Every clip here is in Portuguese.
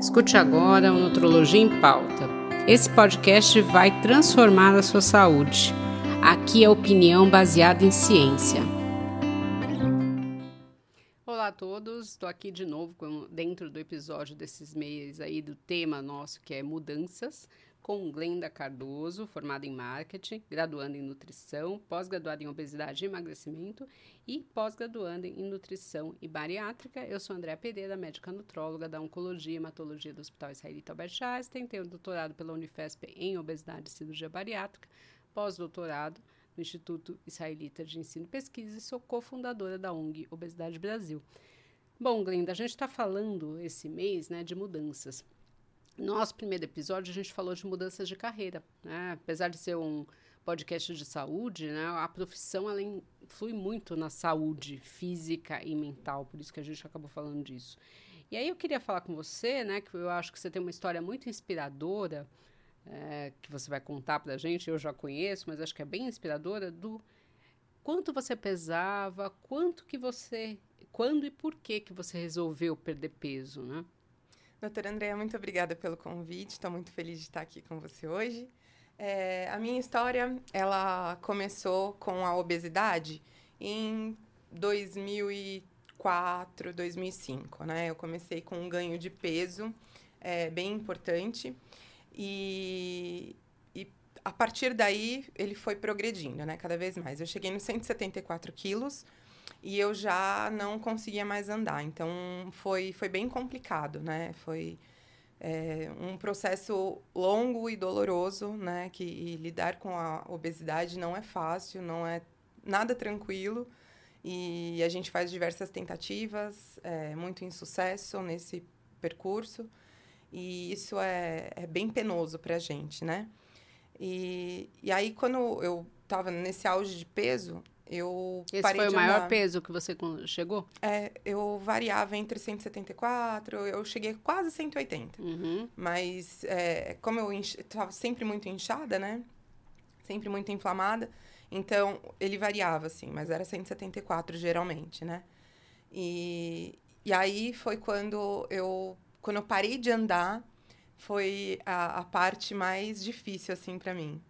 Escute agora o Nutrologia em Pauta. Esse podcast vai transformar a sua saúde. Aqui é opinião baseada em ciência. Olá a todos, estou aqui de novo dentro do episódio desses meses aí do tema nosso que é mudanças com Glenda Cardoso, formada em marketing, graduanda em nutrição, pós-graduada em obesidade e emagrecimento e pós-graduanda em nutrição e bariátrica. Eu sou Andréa Pereira, médica nutróloga da Oncologia e Hematologia do Hospital Israelita Albert Einstein, tenho doutorado pela Unifesp em obesidade e cirurgia bariátrica, pós-doutorado no Instituto Israelita de Ensino e Pesquisa e sou cofundadora da ONG Obesidade Brasil. Bom, Glenda, a gente está falando esse mês né, de mudanças. Nosso primeiro episódio, a gente falou de mudanças de carreira. Né? Apesar de ser um podcast de saúde, né, a profissão ela influi muito na saúde física e mental, por isso que a gente acabou falando disso. E aí eu queria falar com você, né, que eu acho que você tem uma história muito inspiradora, é, que você vai contar para a gente, eu já conheço, mas acho que é bem inspiradora, do quanto você pesava, quanto que você, quando e por que que você resolveu perder peso, né? Doutora Andréa, muito obrigada pelo convite. Estou muito feliz de estar aqui com você hoje. É, a minha história, ela começou com a obesidade em 2004, 2005, né? Eu comecei com um ganho de peso é, bem importante e, e a partir daí ele foi progredindo, né? Cada vez mais. Eu cheguei nos 174 quilos, e eu já não conseguia mais andar. Então foi, foi bem complicado, né? Foi é, um processo longo e doloroso, né? Que lidar com a obesidade não é fácil, não é nada tranquilo. E a gente faz diversas tentativas, é, muito insucesso nesse percurso. E isso é, é bem penoso para a gente, né? E, e aí, quando eu estava nesse auge de peso, eu Esse foi o maior andar. peso que você chegou? É, eu variava entre 174, eu cheguei quase 180. Uhum. Mas, é, como eu estava sempre muito inchada, né? Sempre muito inflamada. Então, ele variava, assim, mas era 174 geralmente, né? E, e aí foi quando eu, quando eu parei de andar, foi a, a parte mais difícil, assim, para mim.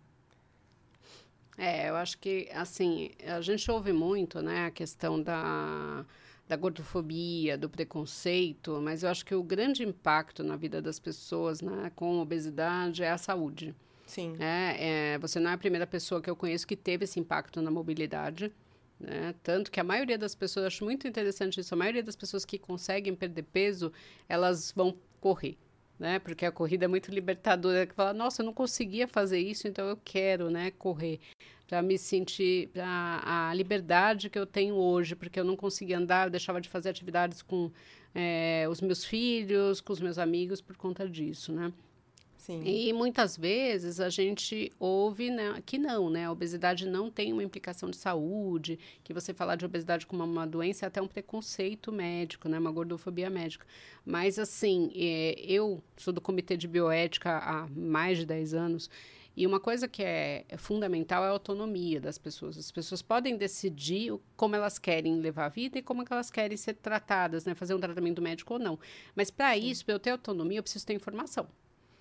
É, eu acho que, assim, a gente ouve muito, né, a questão da, da gordofobia, do preconceito, mas eu acho que o grande impacto na vida das pessoas, né, com obesidade é a saúde. Sim. É, é, você não é a primeira pessoa que eu conheço que teve esse impacto na mobilidade. Né? Tanto que a maioria das pessoas, acho muito interessante isso, a maioria das pessoas que conseguem perder peso, elas vão correr né? Porque a corrida é muito libertadora, que fala, nossa, eu não conseguia fazer isso, então eu quero, né, correr para me sentir a, a liberdade que eu tenho hoje, porque eu não conseguia andar, eu deixava de fazer atividades com é, os meus filhos, com os meus amigos por conta disso, né? Sim. E muitas vezes a gente ouve né, que não, né? A obesidade não tem uma implicação de saúde, que você falar de obesidade como uma doença é até um preconceito médico, né? Uma gordofobia médica. Mas, assim, é, eu sou do Comitê de Bioética há mais de 10 anos e uma coisa que é, é, fundamental é a autonomia das pessoas. As pessoas podem decidir como elas querem levar a vida e como elas querem ser tratadas, né? Fazer um tratamento médico ou não. Mas para isso, para eu ter autonomia, eu preciso ter informação.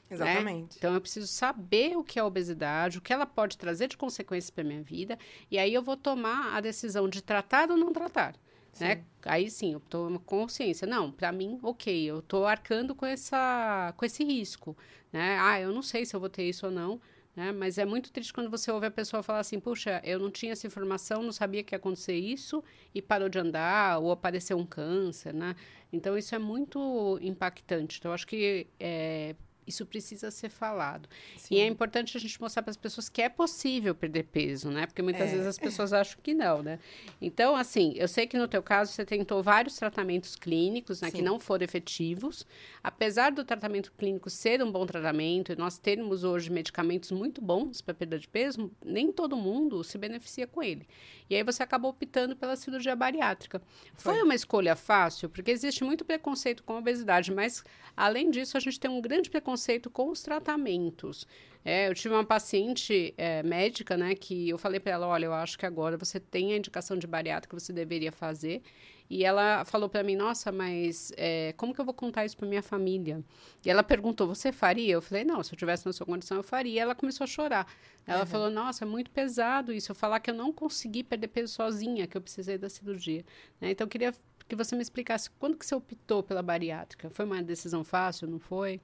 Né? Exatamente. Né? Então eu preciso saber o que é a obesidade, o que ela pode trazer de consequências para minha vida, e aí eu vou tomar a decisão de tratar ou não tratar. Né? Aí sim, eu tomo consciência. Não, para mim, ok, eu estou arcando com, essa, com esse risco. Né? Ah, eu não sei se eu vou ter isso ou não. Né? Mas é muito triste quando você ouve a pessoa falar assim: puxa, eu não tinha essa informação, não sabia que ia acontecer isso e parou de andar, ou apareceu um câncer. Né? Então, isso é muito impactante. Então, acho que é, isso precisa ser falado. Sim. E é importante a gente mostrar para as pessoas que é possível perder peso, né? Porque muitas é. vezes as pessoas acham que não, né? Então, assim, eu sei que no teu caso você tentou vários tratamentos clínicos, né, que não foram efetivos. Apesar do tratamento clínico ser um bom tratamento e nós termos hoje medicamentos muito bons para perda de peso, nem todo mundo se beneficia com ele. E aí você acabou optando pela cirurgia bariátrica. Foi, Foi uma escolha fácil, porque existe muito preconceito com a obesidade, mas além disso a gente tem um grande preconceito preconceito com os tratamentos. É, eu tive uma paciente é, médica, né, que eu falei para ela, olha, eu acho que agora você tem a indicação de bariátrica que você deveria fazer. E ela falou para mim, nossa, mas é, como que eu vou contar isso para minha família? E ela perguntou, você faria? Eu falei, não, se eu tivesse na sua condição, eu faria. E ela começou a chorar. Ela uhum. falou, nossa, é muito pesado isso. Eu falar que eu não consegui perder peso sozinha, que eu precisei da cirurgia. Né? Então, eu queria que você me explicasse quando que você optou pela bariátrica. Foi uma decisão fácil, não foi?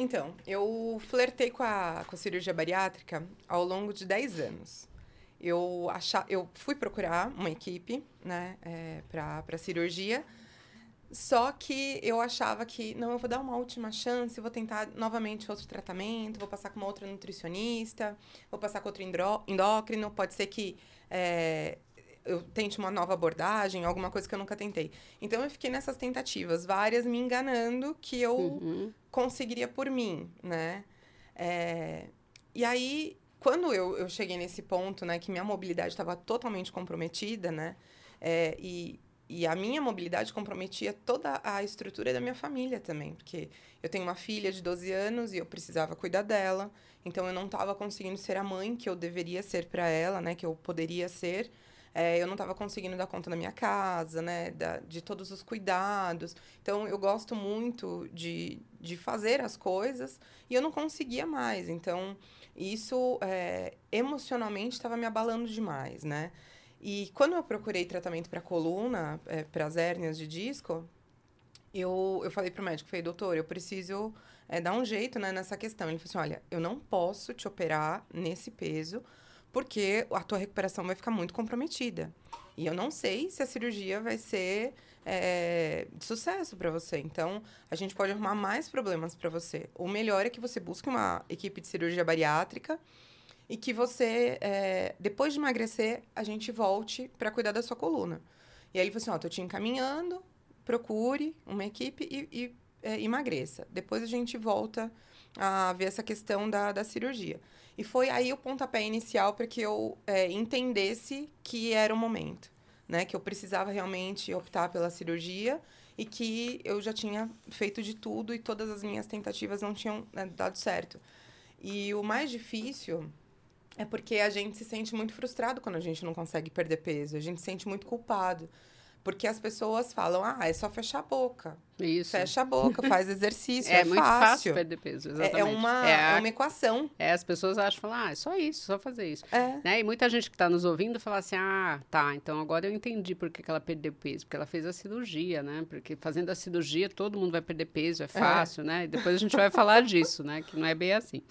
Então, eu flertei com a, com a cirurgia bariátrica ao longo de 10 anos. Eu, achar, eu fui procurar uma equipe, né, é, para cirurgia, só que eu achava que, não, eu vou dar uma última chance, vou tentar novamente outro tratamento, vou passar com uma outra nutricionista, vou passar com outro endócrino, pode ser que é, eu tente uma nova abordagem, alguma coisa que eu nunca tentei. Então, eu fiquei nessas tentativas, várias me enganando que eu uhum. conseguiria por mim, né? É, e aí, quando eu, eu cheguei nesse ponto, né, que minha mobilidade estava totalmente comprometida, né, é, e, e a minha mobilidade comprometia toda a estrutura da minha família também, porque eu tenho uma filha de 12 anos e eu precisava cuidar dela, então eu não estava conseguindo ser a mãe que eu deveria ser para ela, né, que eu poderia ser. É, eu não estava conseguindo dar conta da minha casa, né, da, de todos os cuidados. Então eu gosto muito de, de fazer as coisas e eu não conseguia mais. Então isso é, emocionalmente estava me abalando demais, né? E quando eu procurei tratamento para coluna, é, para as hérnias de disco, eu, eu falei para o médico, falei, doutor, eu preciso é, dar um jeito né, nessa questão. Ele falou assim, olha, eu não posso te operar nesse peso, porque a tua recuperação vai ficar muito comprometida. E eu não sei se a cirurgia vai ser é, de sucesso para você. Então, a gente pode arrumar mais problemas para você. O melhor é que você busque uma equipe de cirurgia bariátrica e que você, é, depois de emagrecer, a gente volte para cuidar da sua coluna. E aí ele falou assim: ó, tô te encaminhando, procure uma equipe e, e é, emagreça. Depois a gente volta a ver essa questão da, da cirurgia. E foi aí o pontapé inicial para que eu é, entendesse que era o momento né? Que eu precisava realmente optar pela cirurgia e que eu já tinha feito de tudo e todas as minhas tentativas não tinham né, dado certo. E o mais difícil é porque a gente se sente muito frustrado quando a gente não consegue perder peso, a gente se sente muito culpado. Porque as pessoas falam, ah, é só fechar a boca. Isso. Fecha a boca, faz exercício, é, é muito fácil. fácil perder peso, exatamente. É, é uma, é, a, é, uma equação. É, as pessoas acham, falam, ah, é só isso, só fazer isso. É. Né? E muita gente que está nos ouvindo fala assim, ah, tá, então agora eu entendi por que, que ela perdeu peso. Porque ela fez a cirurgia, né? Porque fazendo a cirurgia todo mundo vai perder peso, é, é. fácil, né? E depois a gente vai falar disso, né? Que não é bem assim.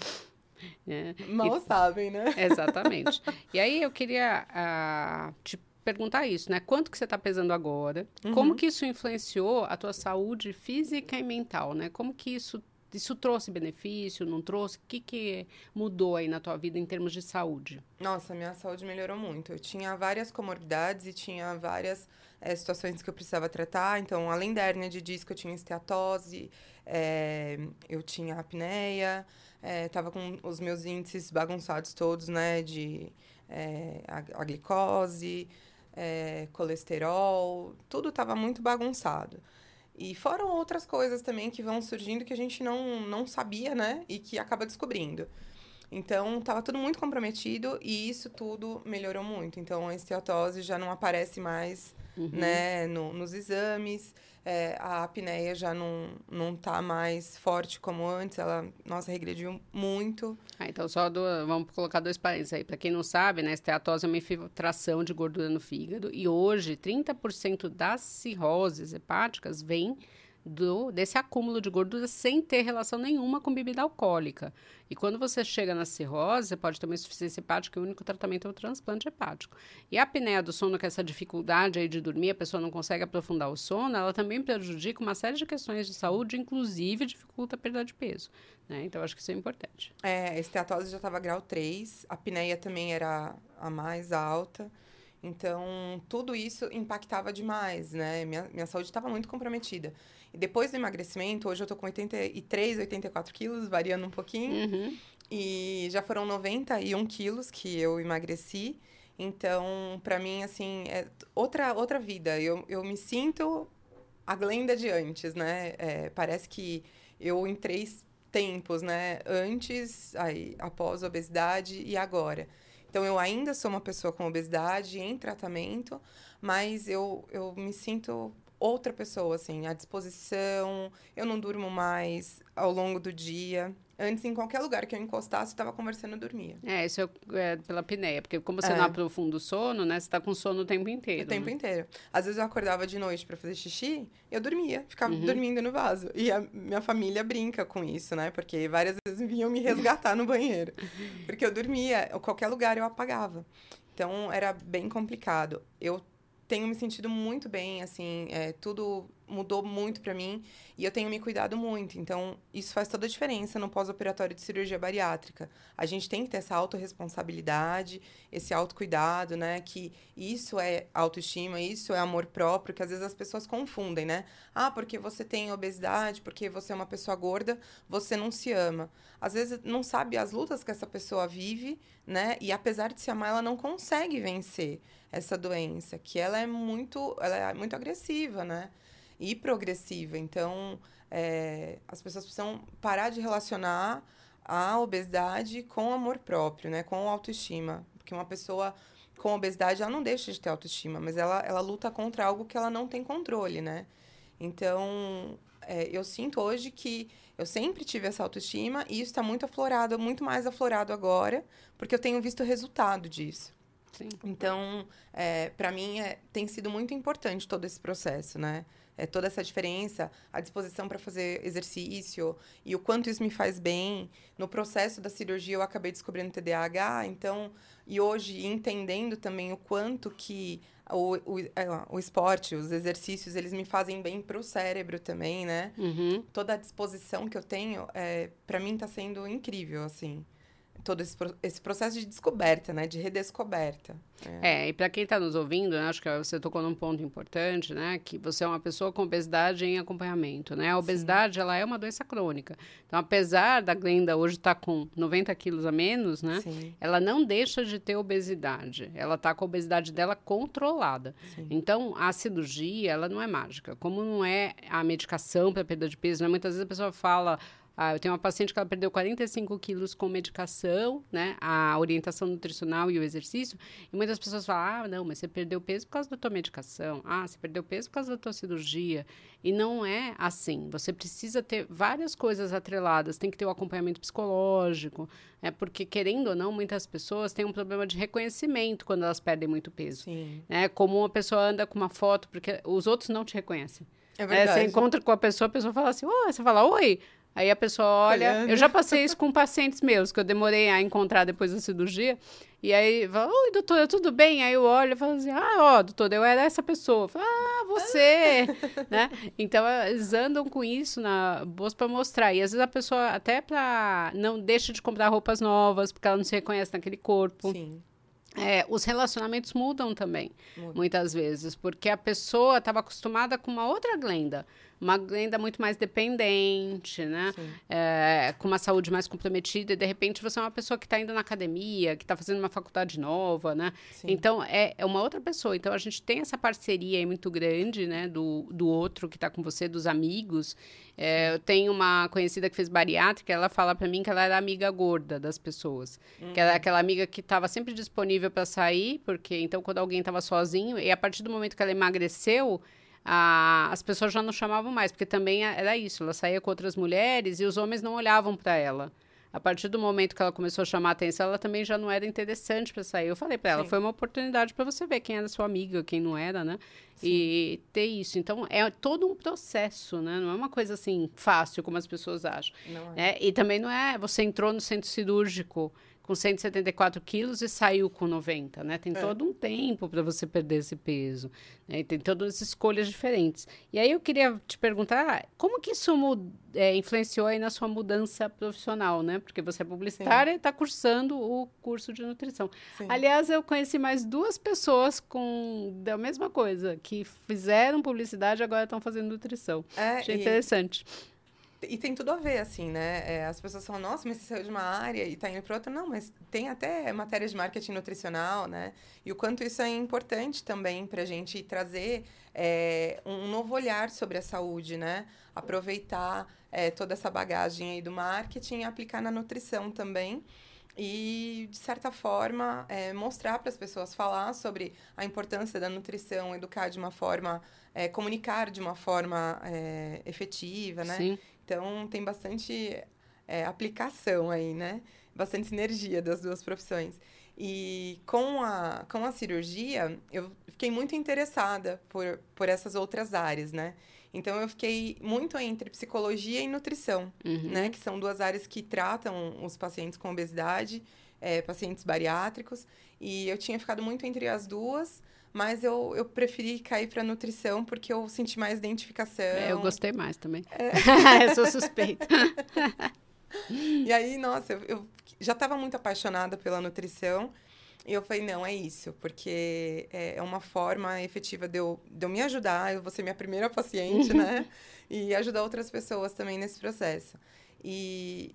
É. Mal e, sabem, né? Exatamente. E aí eu queria uh, te perguntar isso, né? Quanto que você está pesando agora? Uhum. Como que isso influenciou a tua saúde física e mental, né? Como que isso isso trouxe benefício, não trouxe? O que, que mudou aí na tua vida em termos de saúde? Nossa, minha saúde melhorou muito. Eu tinha várias comorbidades e tinha várias é, situações que eu precisava tratar. Então, além da hérnia de disco, eu tinha esteatose, é, eu tinha apneia, estava com os meus índices bagunçados todos, né? De a, a glicose, é, colesterol, tudo estava muito bagunçado. E foram outras coisas também que vão surgindo que a gente não, não sabia, né? E que acaba descobrindo. Então, estava tudo muito comprometido e isso tudo melhorou muito. Então, a esteatose já não aparece mais uhum. né, no, nos exames é, a apneia já não, não tá mais forte como antes, ela, nossa, regrediu muito. Ah, então só do, vamos colocar dois parênteses aí. Para quem não sabe, né, esteatose é uma infiltração de gordura no fígado e hoje 30% das cirroses hepáticas vem do, desse acúmulo de gordura sem ter relação nenhuma com bebida alcoólica. E quando você chega na cirrose, você pode ter uma insuficiência hepática e o único tratamento é o transplante hepático. E a apneia do sono, que é essa dificuldade aí de dormir, a pessoa não consegue aprofundar o sono, ela também prejudica uma série de questões de saúde, inclusive dificulta a perda de peso. Né? Então, acho que isso é importante. É, a esteatose já estava grau 3, a apneia também era a mais alta. Então, tudo isso impactava demais, né? Minha, minha saúde estava muito comprometida. Depois do emagrecimento, hoje eu tô com 83, 84 quilos, variando um pouquinho. Uhum. E já foram 91 quilos que eu emagreci. Então, para mim, assim, é outra, outra vida. Eu, eu me sinto a Glenda de antes, né? É, parece que eu em três, tempos, né? Antes, aí, após a obesidade e agora. Então, eu ainda sou uma pessoa com obesidade em tratamento, mas eu, eu me sinto outra pessoa, assim, à disposição, eu não durmo mais ao longo do dia. Antes, em qualquer lugar que eu encostasse, estava conversando e dormia. É, isso é, é, pela apneia, porque como você é. não aprofunda o sono, né, você está com sono o tempo inteiro. O tempo né? inteiro. Às vezes eu acordava de noite para fazer xixi, eu dormia, ficava uhum. dormindo no vaso. E a minha família brinca com isso, né, porque várias vezes vinham me resgatar no banheiro. Porque eu dormia, qualquer lugar eu apagava. Então, era bem complicado. Eu tenho me sentido muito bem, assim, é, tudo mudou muito para mim e eu tenho me cuidado muito. Então, isso faz toda a diferença no pós-operatório de cirurgia bariátrica. A gente tem que ter essa autorresponsabilidade, esse autocuidado, né? Que isso é autoestima, isso é amor próprio, que às vezes as pessoas confundem, né? Ah, porque você tem obesidade, porque você é uma pessoa gorda, você não se ama. Às vezes não sabe as lutas que essa pessoa vive, né? E apesar de se amar, ela não consegue vencer essa doença, que ela é muito, ela é muito agressiva, né? E progressiva. Então, é, as pessoas precisam parar de relacionar a obesidade com amor próprio, né? Com autoestima. Porque uma pessoa com obesidade, ela não deixa de ter autoestima, mas ela, ela luta contra algo que ela não tem controle, né? Então, é, eu sinto hoje que eu sempre tive essa autoestima e isso está muito aflorado, muito mais aflorado agora, porque eu tenho visto o resultado disso. Sim. Então, é, para mim, é, tem sido muito importante todo esse processo, né? É, toda essa diferença, a disposição para fazer exercício e o quanto isso me faz bem. No processo da cirurgia, eu acabei descobrindo TDAH, então, e hoje entendendo também o quanto que o, o, é, o esporte, os exercícios, eles me fazem bem para o cérebro também, né? Uhum. Toda a disposição que eu tenho, é, para mim, está sendo incrível, assim todo esse, esse processo de descoberta, né? De redescoberta. É, é e para quem está nos ouvindo, né, acho que você tocou num ponto importante, né? Que você é uma pessoa com obesidade em acompanhamento, né? A obesidade, Sim. ela é uma doença crônica. Então, apesar da Glenda hoje estar tá com 90 quilos a menos, né? Sim. Ela não deixa de ter obesidade. Ela está com a obesidade dela controlada. Sim. Então, a cirurgia, ela não é mágica. Como não é a medicação para perda de peso, né? Muitas vezes a pessoa fala ah, eu tenho uma paciente que ela perdeu 45 quilos com medicação, né? A orientação nutricional e o exercício. E muitas pessoas falam, ah, não, mas você perdeu peso por causa da tua medicação. Ah, você perdeu peso por causa da tua cirurgia. E não é assim. Você precisa ter várias coisas atreladas. Tem que ter o acompanhamento psicológico, é porque, querendo ou não, muitas pessoas têm um problema de reconhecimento quando elas perdem muito peso. Sim. É como uma pessoa anda com uma foto, porque os outros não te reconhecem. É verdade. É, você encontra com a pessoa, a pessoa fala assim, oh, você fala, oi, Aí a pessoa olha. Olhando. Eu já passei isso com pacientes meus, que eu demorei a encontrar depois da cirurgia. E aí fala, oi, doutora, tudo bem? Aí eu olho e falo assim, ah, ó, doutora, eu era essa pessoa. Falo, ah, você! né? Então, eles andam com isso na bolsa para mostrar. E às vezes a pessoa, até para não deixa de comprar roupas novas, porque ela não se reconhece naquele corpo. Sim. É, os relacionamentos mudam também, Muda. muitas vezes, porque a pessoa estava acostumada com uma outra glenda uma renda muito mais dependente, né? É, com uma saúde mais comprometida, e de repente você é uma pessoa que está indo na academia, que está fazendo uma faculdade nova, né? Sim. Então é, é uma outra pessoa. Então a gente tem essa parceria aí muito grande, né? Do, do outro que está com você, dos amigos. É, eu tenho uma conhecida que fez bariátrica, ela fala para mim que ela era amiga gorda das pessoas. Uhum. Que era aquela amiga que estava sempre disponível para sair, porque então quando alguém estava sozinho, e a partir do momento que ela emagreceu, a, as pessoas já não chamavam mais, porque também era isso, ela saía com outras mulheres e os homens não olhavam para ela. A partir do momento que ela começou a chamar a atenção, ela também já não era interessante para sair. Eu falei para ela, foi uma oportunidade para você ver quem era sua amiga, quem não era, né? Sim. E ter isso. Então, é todo um processo, né? Não é uma coisa assim fácil, como as pessoas acham. Não é. é e também não é, você entrou no centro cirúrgico com 174 quilos e saiu com 90, né? Tem é. todo um tempo para você perder esse peso, né? E tem todas as escolhas diferentes. E aí eu queria te perguntar, como que isso é, influenciou aí na sua mudança profissional, né? Porque você é publicitária Sim. e está cursando o curso de nutrição. Sim. Aliás, eu conheci mais duas pessoas com da mesma coisa, que fizeram publicidade e agora estão fazendo nutrição. É, Achei e... interessante. E tem tudo a ver, assim, né? É, as pessoas falam, nossa, mas você saiu de uma área e tá indo para outra. Não, mas tem até matéria de marketing nutricional, né? E o quanto isso é importante também para a gente trazer é, um novo olhar sobre a saúde, né? Aproveitar é, toda essa bagagem aí do marketing e aplicar na nutrição também e, de certa forma, é, mostrar para as pessoas, falar sobre a importância da nutrição, educar de uma forma, é, comunicar de uma forma é, efetiva, né? Sim. Então, tem bastante é, aplicação aí, né? Bastante sinergia das duas profissões. E com a, com a cirurgia, eu fiquei muito interessada por, por essas outras áreas, né? Então, eu fiquei muito entre psicologia e nutrição, uhum. né? Que são duas áreas que tratam os pacientes com obesidade, é, pacientes bariátricos. E eu tinha ficado muito entre as duas, mas eu, eu preferi cair para nutrição porque eu senti mais identificação. É, eu gostei mais também. É. eu sou suspeita. e aí, nossa, eu, eu já estava muito apaixonada pela nutrição. E eu falei, não, é isso, porque é, é uma forma efetiva de eu, de eu me ajudar, eu vou ser minha primeira paciente, né? E ajudar outras pessoas também nesse processo. E,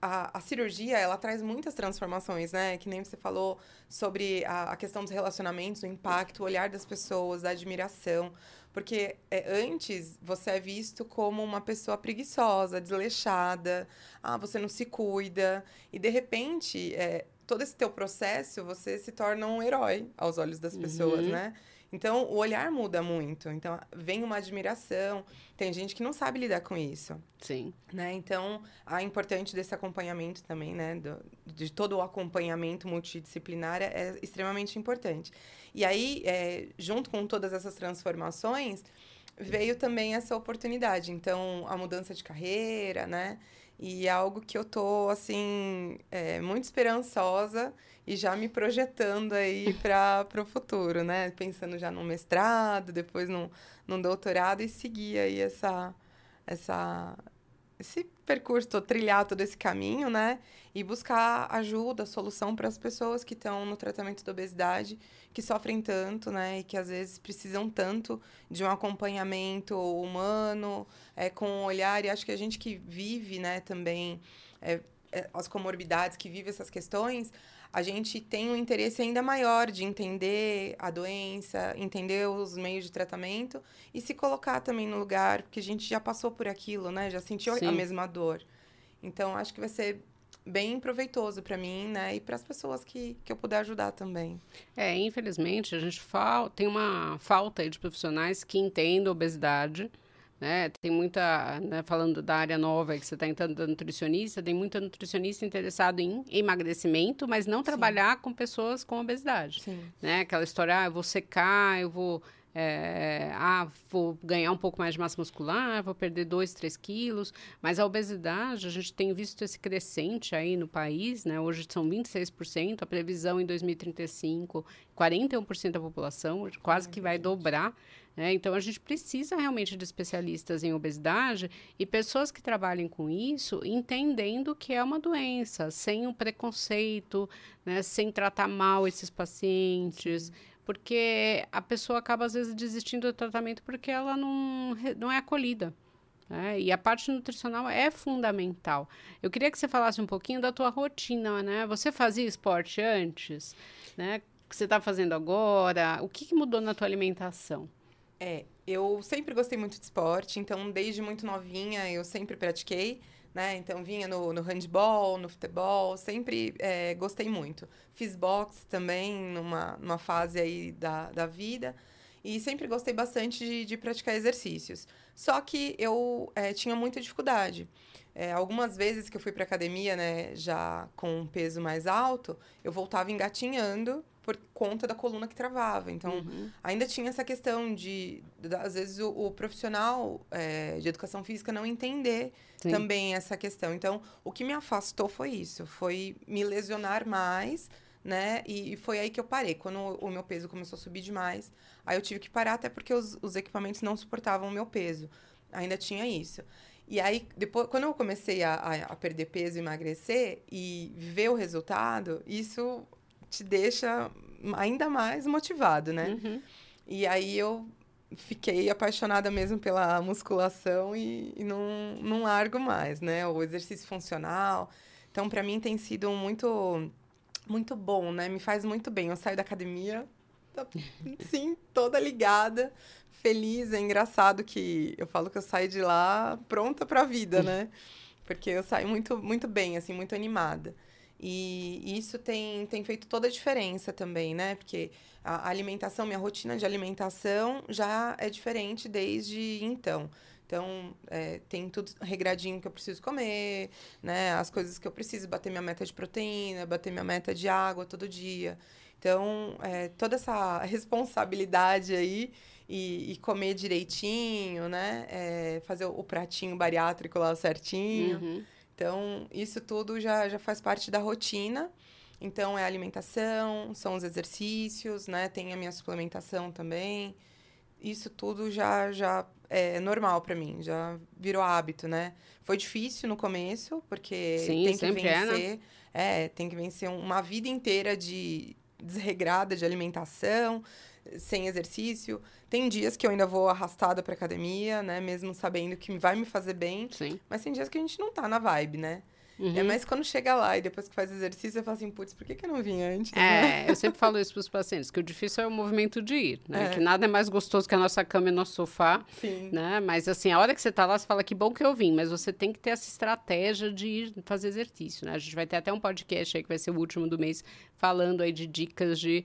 a, a, cirurgia, ela traz muitas transformações, né? Que nem você falou sobre a, a questão dos relacionamentos, o impacto, o olhar das pessoas, da admiração. Porque é, antes você é visto como uma pessoa preguiçosa, desleixada, ah, você não se cuida. E de repente, é, todo esse teu processo, você se torna um herói aos olhos das pessoas, uhum. né? Então, o olhar muda muito. Então, vem uma admiração. Tem gente que não sabe lidar com isso. Sim. Né? Então, a importante desse acompanhamento também, né? Do, de todo o acompanhamento multidisciplinar é extremamente importante. E aí, é, junto com todas essas transformações, veio também essa oportunidade. Então, a mudança de carreira, né? E é algo que eu tô, assim, é, muito esperançosa e já me projetando aí para o futuro, né? Pensando já no mestrado, depois num, num doutorado e seguir aí essa, essa, esse percurso, trilhar todo esse caminho, né? E buscar ajuda, solução para as pessoas que estão no tratamento da obesidade, que sofrem tanto, né? E que às vezes precisam tanto de um acompanhamento humano, é, com um olhar. E acho que a gente que vive, né, também é, é, as comorbidades, que vive essas questões, a gente tem um interesse ainda maior de entender a doença, entender os meios de tratamento e se colocar também no lugar, porque a gente já passou por aquilo, né? Já sentiu Sim. a mesma dor. Então, acho que vai ser bem proveitoso para mim, né? E para as pessoas que, que eu puder ajudar também. É, infelizmente, a gente tem uma falta de profissionais que entendam obesidade, né? Tem muita, né, falando da área nova que você está entrando da nutricionista, tem muita nutricionista interessado em emagrecimento, mas não Sim. trabalhar com pessoas com obesidade. Sim. Né? Aquela história, ah, eu vou secar, eu vou é, ah, vou ganhar um pouco mais de massa muscular, vou perder 2, 3 quilos. Mas a obesidade, a gente tem visto esse crescente aí no país, né? Hoje são 26%, a previsão em 2035, 41% da população, quase que vai dobrar. Né? Então, a gente precisa realmente de especialistas em obesidade e pessoas que trabalhem com isso, entendendo que é uma doença, sem o um preconceito, né? sem tratar mal esses pacientes. Porque a pessoa acaba, às vezes, desistindo do tratamento porque ela não, não é acolhida. Né? E a parte nutricional é fundamental. Eu queria que você falasse um pouquinho da tua rotina, né? Você fazia esporte antes, né? O que você está fazendo agora? O que, que mudou na tua alimentação? É, eu sempre gostei muito de esporte, então desde muito novinha eu sempre pratiquei né? Então vinha no, no handball, no futebol, sempre é, gostei muito. Fiz boxe também numa, numa fase aí da, da vida e sempre gostei bastante de, de praticar exercícios. Só que eu é, tinha muita dificuldade. É, algumas vezes que eu fui para academia, né, já com um peso mais alto, eu voltava engatinhando por conta da coluna que travava. Então, uhum. ainda tinha essa questão de, de às vezes, o, o profissional é, de educação física não entender Sim. também essa questão. Então, o que me afastou foi isso, foi me lesionar mais, né? E, e foi aí que eu parei. Quando o, o, meu peso começou a subir demais, aí eu tive que parar, até porque os, os equipamentos não suportavam o meu peso. Ainda tinha isso. E aí, depois, quando eu comecei a, a, a perder peso emagrecer e ver o resultado, isso te deixa ainda mais motivado, né? Uhum. E aí eu fiquei apaixonada mesmo pela musculação e, e não, não largo mais, né? O exercício funcional. Então, para mim tem sido muito muito bom, né? Me faz muito bem. Eu saio da academia, tá, sim, toda ligada, feliz. É engraçado que eu falo que eu saio de lá pronta para a vida, né? Porque eu saio muito muito bem, assim, muito animada. E isso tem, tem feito toda a diferença também, né? Porque a alimentação, minha rotina de alimentação já é diferente desde então. Então, é, tem tudo regradinho que eu preciso comer, né? As coisas que eu preciso, bater minha meta de proteína, bater minha meta de água todo dia. Então, é, toda essa responsabilidade aí e, e comer direitinho, né? É, fazer o, pratinho bariátrico lá certinho. Uhum. Então, isso tudo já, já faz parte da rotina. Então, é alimentação, são os exercícios, né? Tem a minha suplementação também. Isso tudo já, já é normal para mim, já virou hábito, né? Foi difícil no começo, porque Sim, tem que vencer. É, né? é, tem que vencer uma vida inteira de desregrada de alimentação, sem exercício. Tem dias que eu ainda vou arrastada pra academia, né? Mesmo sabendo que vai me fazer bem. Sim. Mas tem dias que a gente não tá na vibe, né? Uhum. É mais quando chega lá e depois que faz exercício, eu falo assim, putz, por que, que eu não vim antes? É, eu sempre falo isso para os pacientes, que o difícil é o movimento de ir, né? É. Que nada é mais gostoso que a nossa cama e nosso sofá, Sim. né? Mas assim, a hora que você tá lá, você fala que bom que eu vim, mas você tem que ter essa estratégia de ir fazer exercício, né? A gente vai ter até um podcast aí que vai ser o último do mês, falando aí de dicas de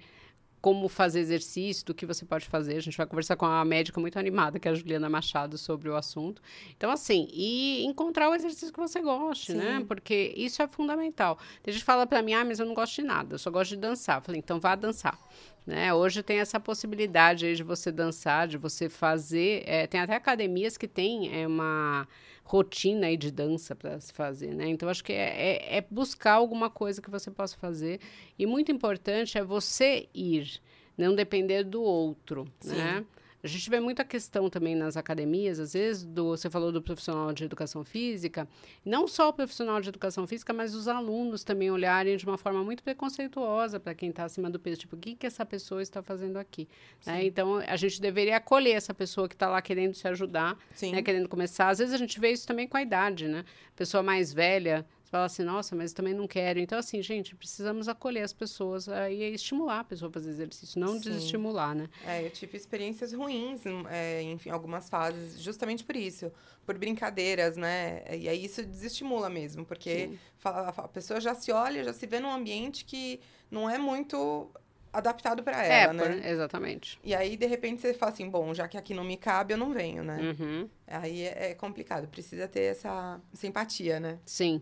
como fazer exercício, do que você pode fazer. A gente vai conversar com a médica muito animada, que é a Juliana Machado, sobre o assunto. Então, assim, e encontrar o exercício que você goste, né? Sim. né? Porque isso é fundamental. Tem gente que fala para mim, ah, mas eu não gosto de nada, eu só gosto de dançar. Eu falei, então vá dançar. Né? Hoje tem essa possibilidade aí de você dançar, de você fazer. É, tem até academias que tem é, uma rotina aí de dança para se fazer, né? Então, acho que é, é, é, buscar alguma coisa que você possa fazer. E muito importante é você ir, não depender do outro, Sim. né? A gente vê muita questão também nas academias, às vezes, do, você falou do profissional de educação física, não só o profissional de educação física, mas os alunos também olharem de uma forma muito preconceituosa para quem está acima do peso, tipo, o que, que essa pessoa está fazendo aqui? Né? Então, a gente deveria acolher essa pessoa que está lá querendo se ajudar, né? querendo começar. Às vezes a gente vê isso também com a idade, né? Pessoa mais velha, você fala assim, nossa, mas também não quero. Então, assim, gente, precisamos acolher as pessoas e estimular a pessoa a fazer exercício, não Sim. desestimular, né? É, eu tive experiências ruins, é, enfim, algumas fases, justamente por isso, por brincadeiras, né? E aí isso desestimula mesmo, porque a pessoa já se olha, já se vê num ambiente que não é muito adaptado para é, ela, é, né? Exatamente. E aí, de repente, você fala assim, bom, já que aqui não me cabe, eu não venho, né? Uhum. Aí é, é, complicado, precisa ter essa simpatia, né? Sim.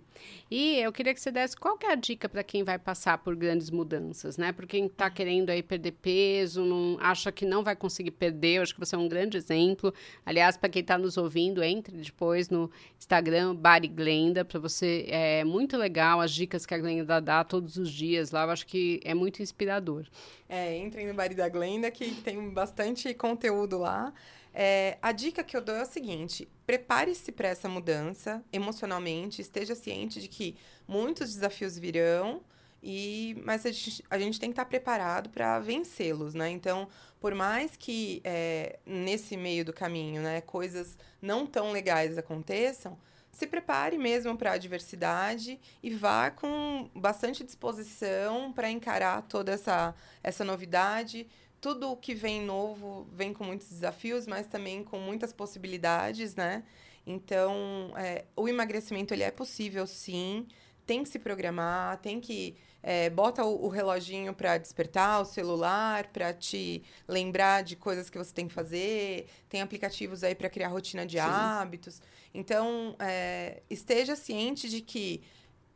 E eu queria que você desse qual que é a dica para quem vai passar por grandes mudanças, né? Por quem está querendo aí perder peso, não acha que não vai conseguir perder, eu acho que você é um grande exemplo. Aliás, para quem está nos ouvindo, entre depois no Instagram Bari Glenda, para você é muito legal as dicas que a Glenda dá todos os dias lá, eu acho que é muito inspirador. É, entrem no Bari da Glenda que tem bastante conteúdo lá. É, a dica que eu dou é o seguinte: prepare-se para essa mudança emocionalmente, esteja ciente de que muitos desafios virão, e mas a gente, a gente tem que estar preparado para vencê-los, né? Então, por mais que é, nesse meio do caminho, né, coisas não tão legais aconteçam, se prepare mesmo para a adversidade e vá com bastante disposição para encarar toda essa, essa novidade tudo o que vem novo vem com muitos desafios, mas também com muitas possibilidades, né? Então, é, o emagrecimento ele é possível, sim. Tem que se programar, tem que é, bota o, o reloginho para despertar, o celular para te lembrar de coisas que você tem que fazer. Tem aplicativos aí para criar rotina de sim. hábitos. Então, é, esteja ciente de que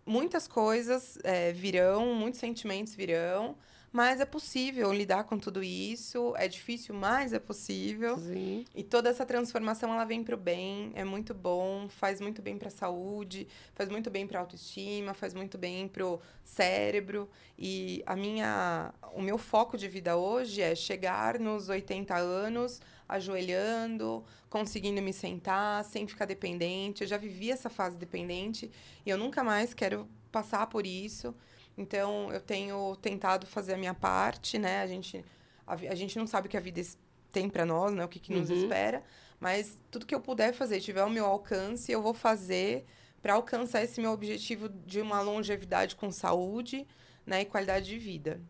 muitas coisas é, virão, muitos sentimentos virão mas é possível lidar com tudo isso. É difícil, mas é possível. Sim. E toda essa transformação ela vem para o bem, é muito bom, faz muito bem para a saúde, faz muito bem para a autoestima, faz muito bem para o cérebro. E a minha, o meu foco de vida hoje é chegar nos 80 anos ajoelhando, conseguindo me sentar, sem ficar dependente. Eu já vivi essa fase dependente e eu nunca mais quero passar por isso. Então, eu tenho tentado fazer a minha parte, né? A gente, a, a gente não sabe o que a vida tem para nós, né? O que, que nos Uhum. espera. Mas tudo que eu puder fazer, tiver ao meu alcance, eu vou fazer para alcançar esse meu objetivo de uma longevidade com saúde, né? E qualidade de vida.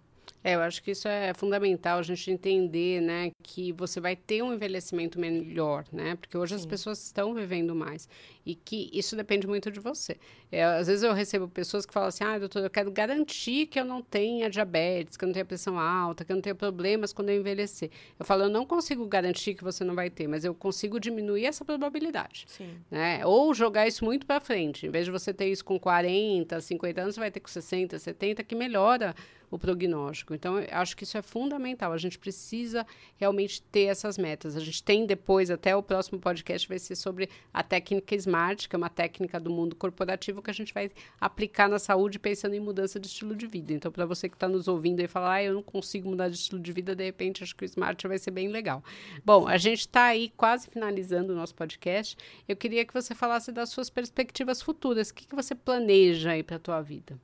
É, eu acho que isso é fundamental a gente entender, né, que você vai ter um envelhecimento melhor, né? Porque hoje as Sim. pessoas estão vivendo mais e que isso depende muito de você. É, às vezes eu recebo pessoas que falam assim: "Ah, doutor, eu quero garantir que eu não tenha diabetes, que eu não tenha pressão alta, que eu não tenha problemas quando eu envelhecer". Eu falo: "Eu não consigo garantir que você não vai ter, mas eu consigo diminuir essa probabilidade" Sim. né? Ou jogar isso muito para frente. Em vez de você ter isso com 40, 50 anos, você vai ter com 60, 70, que melhora o prognóstico. Então, eu acho que isso é fundamental. A gente precisa realmente ter essas metas. A gente tem depois, até o próximo podcast vai ser sobre a técnica SMART, que é uma técnica do mundo corporativo que a gente vai aplicar na saúde pensando em mudança de estilo de vida. Então, para você que está nos ouvindo e falar, ah, eu não consigo mudar de estilo de vida, de repente, acho que o SMART vai ser bem legal. Bom, a gente está aí quase finalizando o nosso podcast. Eu queria que você falasse das suas perspectivas futuras. O que, que você planeja aí para a tua vida?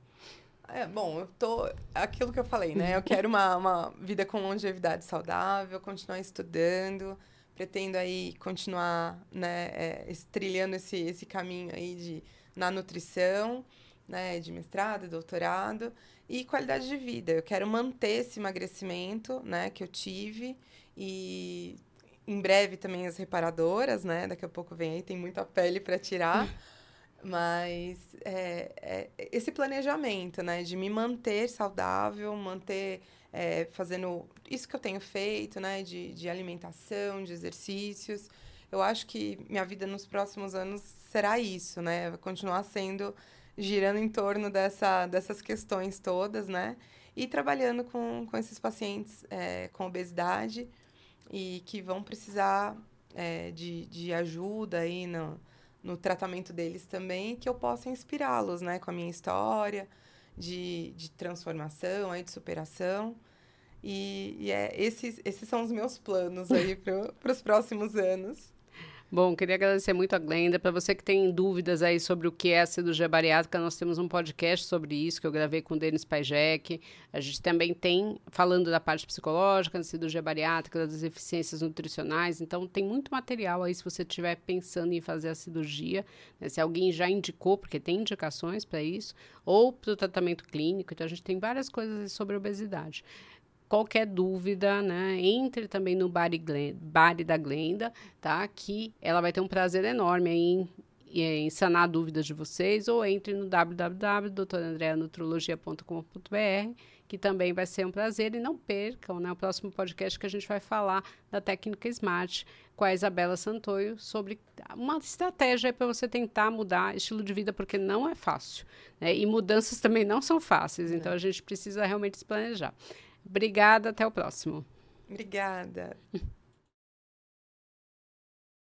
É, bom, eu tô. Aquilo que eu falei, né? Eu quero uma, uma vida com longevidade saudável, continuar estudando, pretendo aí continuar, né, é, trilhando esse, esse caminho aí de, na nutrição, né, de mestrado, doutorado, e qualidade de vida. Eu quero manter esse emagrecimento, né, que eu tive, e em breve também as reparadoras, né? Daqui a pouco vem aí, tem muita pele para tirar. Mas é, é esse planejamento, né? De me manter saudável, manter é, fazendo isso que eu tenho feito, né? De, de alimentação, de exercícios. Eu acho que minha vida nos próximos anos será isso, né? Vai continuar sendo girando em torno dessa, dessas questões todas, né? E trabalhando com, com esses pacientes é, com obesidade e que vão precisar é, de, de ajuda aí no, no tratamento deles também, que eu possa inspirá-los, né? Com a minha história de, de transformação, aí, de superação. E, e é, esses, esses são os meus planos aí para os próximos anos. Bom, queria agradecer muito a Glenda. Para você que tem dúvidas aí sobre o que é a cirurgia bariátrica, nós temos um podcast sobre isso que eu gravei com o Denis Pajek. A gente também tem falando da parte psicológica, da cirurgia bariátrica, das deficiências nutricionais. Então, tem muito material aí se você estiver pensando em fazer a cirurgia. né? Se alguém já indicou, porque tem indicações para isso, ou para o tratamento clínico. Então, a gente tem várias coisas sobre obesidade qualquer dúvida, né, entre também no Bari, Glen, Bari da Glenda, tá? Que ela vai ter um prazer enorme em, em sanar dúvidas de vocês, ou entre no www.doutorandreanutrologia.com.br, que também vai ser um prazer. E não percam né, o próximo podcast que a gente vai falar da técnica Smart com a Isabela Santoio sobre uma estratégia para você tentar mudar estilo de vida, porque não é fácil. Né? E mudanças também não são fáceis, então a gente precisa realmente se planejar. Obrigada, até o próximo. Obrigada.